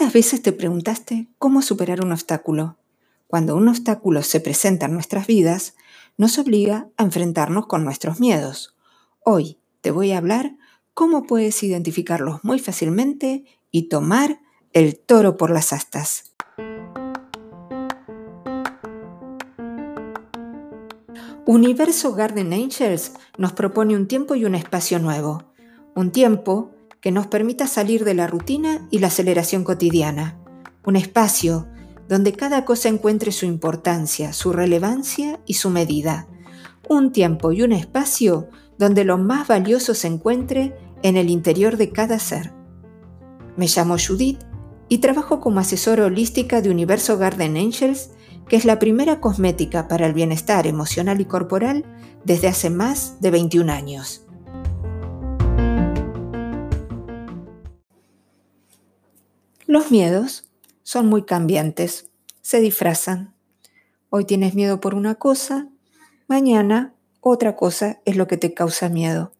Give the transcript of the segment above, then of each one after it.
¿Cuántas veces te preguntaste cómo superar un obstáculo? Cuando un obstáculo se presenta en nuestras vidas, nos obliga a enfrentarnos con nuestros miedos. Hoy te voy a hablar cómo puedes identificarlos muy fácilmente y tomar el toro por las astas. Universo Garden Angels nos propone un tiempo y un espacio nuevo. Un tiempo que nos permita salir de la rutina y la aceleración cotidiana. Un espacio donde cada cosa encuentre su importancia, su relevancia y su medida. Un tiempo y un espacio donde lo más valioso se encuentre en el interior de cada ser. Me llamo Judith y trabajo como asesora holística de Universo Garden Angels, que es la primera cosmética para el bienestar emocional y corporal desde hace más de 21 años. Los miedos son muy cambiantes, se disfrazan. Hoy tienes miedo por una cosa, mañana otra cosa es lo que te causa miedo.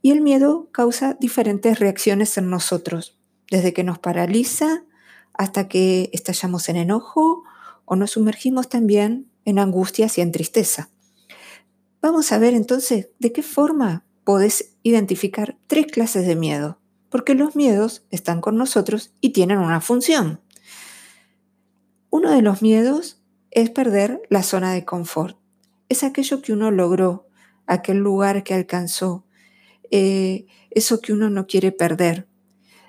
Y el miedo causa diferentes reacciones en nosotros, desde que nos paraliza hasta que estallamos en enojo o nos sumergimos también en angustias y en tristeza. Vamos a ver entonces de qué forma podés identificar tres clases de miedo porque los miedos están con nosotros y tienen una función. Uno de los miedos es perder la zona de confort. Es aquello que uno logró, aquel lugar que alcanzó, eh, eso que uno no quiere perder.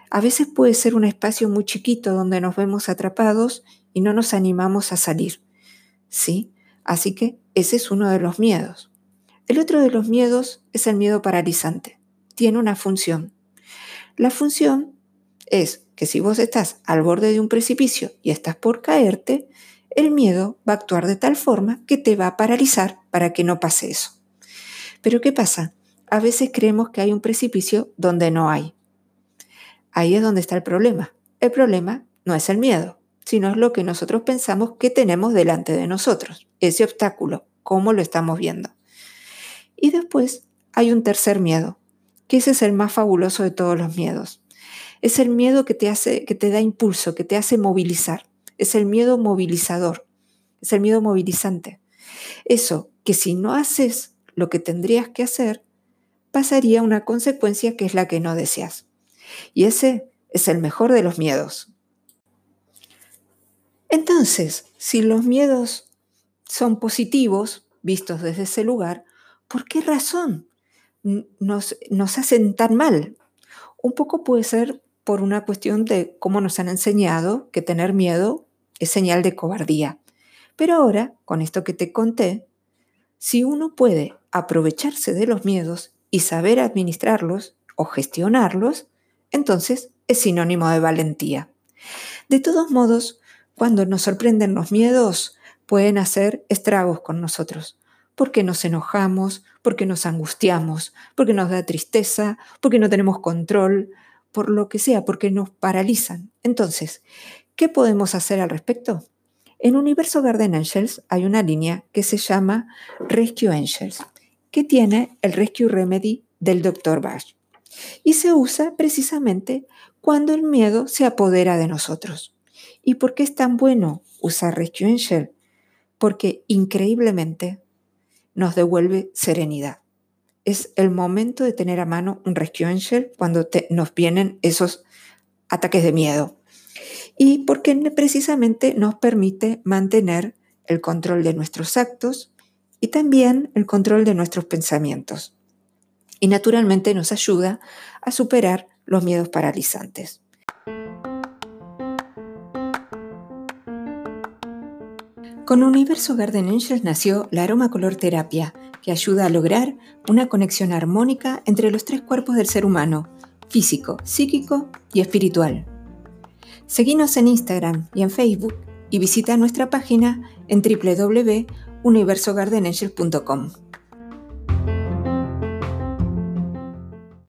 A veces puede ser un espacio muy chiquito donde nos vemos atrapados y no nos animamos a salir. ¿Sí? Así que ese es uno de los miedos. El otro de los miedos es el miedo paralizante. Tiene una función. La función es que si vos estás al borde de un precipicio y estás por caerte, el miedo va a actuar de tal forma que te va a paralizar para que no pase eso. Pero ¿qué pasa? A veces creemos que hay un precipicio donde no hay. Ahí es donde está el problema. El problema no es el miedo, sino es lo que nosotros pensamos que tenemos delante de nosotros, ese obstáculo, cómo lo estamos viendo. Y después hay un tercer miedo, que ese es el más fabuloso de todos los miedos. Es el miedo que te hace, que te da impulso, que te hace movilizar. Es el miedo movilizador. Es el miedo movilizante. Eso que si no haces lo que tendrías que hacer, pasaría una consecuencia que es la que no deseas. Y ese es el mejor de los miedos. Entonces, si los miedos son positivos, vistos desde ese lugar, ¿por qué razón nos, nos hacen tan mal. Un poco puede ser por una cuestión de cómo nos han enseñado que tener miedo es señal de cobardía. Pero ahora, con esto que te conté, si uno puede aprovecharse de los miedos y saber administrarlos o gestionarlos, entonces es sinónimo de valentía. De todos modos, cuando nos sorprenden los miedos, pueden hacer estragos con nosotros porque nos enojamos, porque nos angustiamos, porque nos da tristeza, porque no tenemos control, por lo que sea, porque nos paralizan. Entonces, ¿qué podemos hacer al respecto? En Universo Garden Angels hay una línea que se llama Rescue Angels, que tiene el Rescue Remedy del Dr. Bach. Y se usa precisamente cuando el miedo se apodera de nosotros. ¿Y por qué es tan bueno usar Rescue Angel? Porque increíblemente nos devuelve serenidad. Es el momento de tener a mano un Rescue Angel cuando nos vienen esos ataques de miedo. Y porque precisamente nos permite mantener el control de nuestros actos y también el control de nuestros pensamientos. Y naturalmente nos ayuda a superar los miedos paralizantes. Con Universo Garden Angels nació la aroma color terapia, que ayuda a lograr una conexión armónica entre los tres cuerpos del ser humano, físico, psíquico y espiritual. Seguinos en Instagram y en Facebook y visita nuestra página en www.universogardenangels.com.